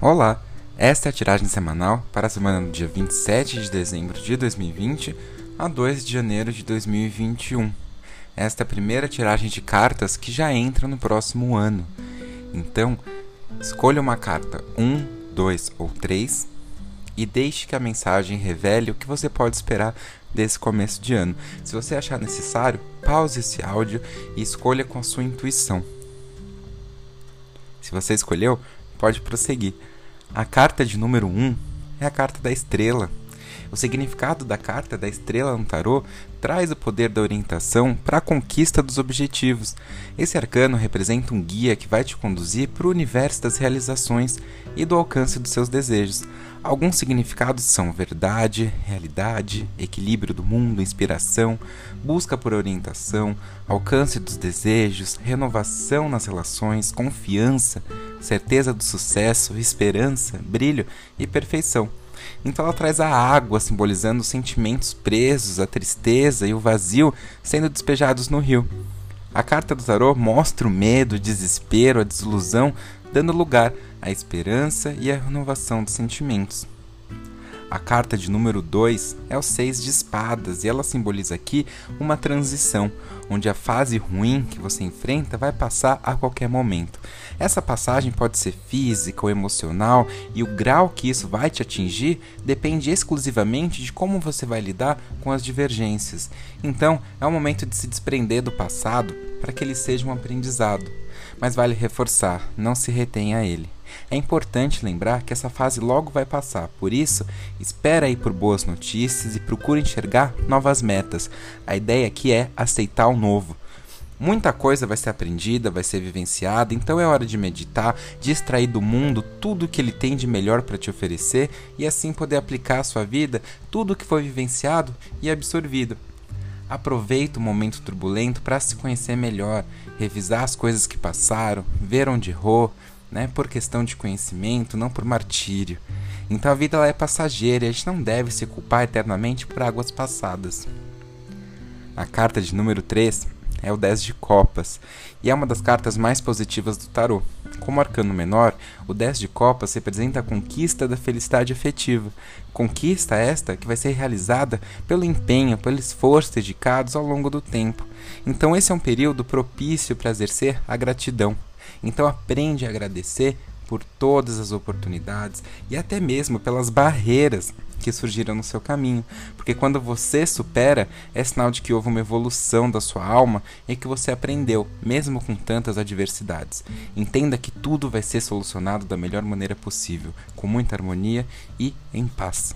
Olá, esta é a tiragem semanal para a semana do dia 27 de dezembro de 2020 a 2 de janeiro de 2021. Esta é a primeira tiragem de cartas que já entra no próximo ano. Então, escolha uma carta 1, 2 ou 3 e deixe que a mensagem revele o que você pode esperar desse começo de ano. Se você achar necessário, pause esse áudio e escolha com a sua intuição. Se você escolheu, pode prosseguir. A carta de número 1 um é a carta da estrela. O significado da carta da estrela no tarô traz o poder da orientação para a conquista dos objetivos. Esse arcano representa um guia que vai te conduzir para o universo das realizações e do alcance dos seus desejos. Alguns significados são verdade, realidade, equilíbrio do mundo, inspiração, busca por orientação, alcance dos desejos, renovação nas relações, confiança, certeza do sucesso, esperança, brilho e perfeição. Então ela traz a água, simbolizando os sentimentos presos, a tristeza e o vazio sendo despejados no rio. A carta do tarô mostra o medo, o desespero, a desilusão, dando lugar à esperança e à renovação dos sentimentos. A carta de número 2 é o Seis de Espadas e ela simboliza aqui uma transição, onde a fase ruim que você enfrenta vai passar a qualquer momento. Essa passagem pode ser física ou emocional e o grau que isso vai te atingir depende exclusivamente de como você vai lidar com as divergências. Então, é o momento de se desprender do passado para que ele seja um aprendizado. Mas vale reforçar, não se retenha a ele. É importante lembrar que essa fase logo vai passar, por isso, espera aí por boas notícias e procure enxergar novas metas. A ideia aqui é aceitar o novo. Muita coisa vai ser aprendida, vai ser vivenciada, então é hora de meditar, de extrair do mundo tudo o que ele tem de melhor para te oferecer e assim poder aplicar à sua vida tudo o que foi vivenciado e absorvido. Aproveita o momento turbulento para se conhecer melhor, revisar as coisas que passaram, ver onde errou, né, por questão de conhecimento, não por martírio. Então a vida ela é passageira e a gente não deve se culpar eternamente por águas passadas. A carta de número 3 é o 10 de copas e é uma das cartas mais positivas do tarô. Como arcano menor, o 10 de copas representa a conquista da felicidade afetiva. Conquista esta que vai ser realizada pelo empenho, pelo esforço dedicados ao longo do tempo. Então esse é um período propício para exercer a gratidão. Então aprende a agradecer por todas as oportunidades e até mesmo pelas barreiras que surgiram no seu caminho, porque quando você supera, é sinal de que houve uma evolução da sua alma e que você aprendeu, mesmo com tantas adversidades. Entenda que tudo vai ser solucionado da melhor maneira possível, com muita harmonia e em paz.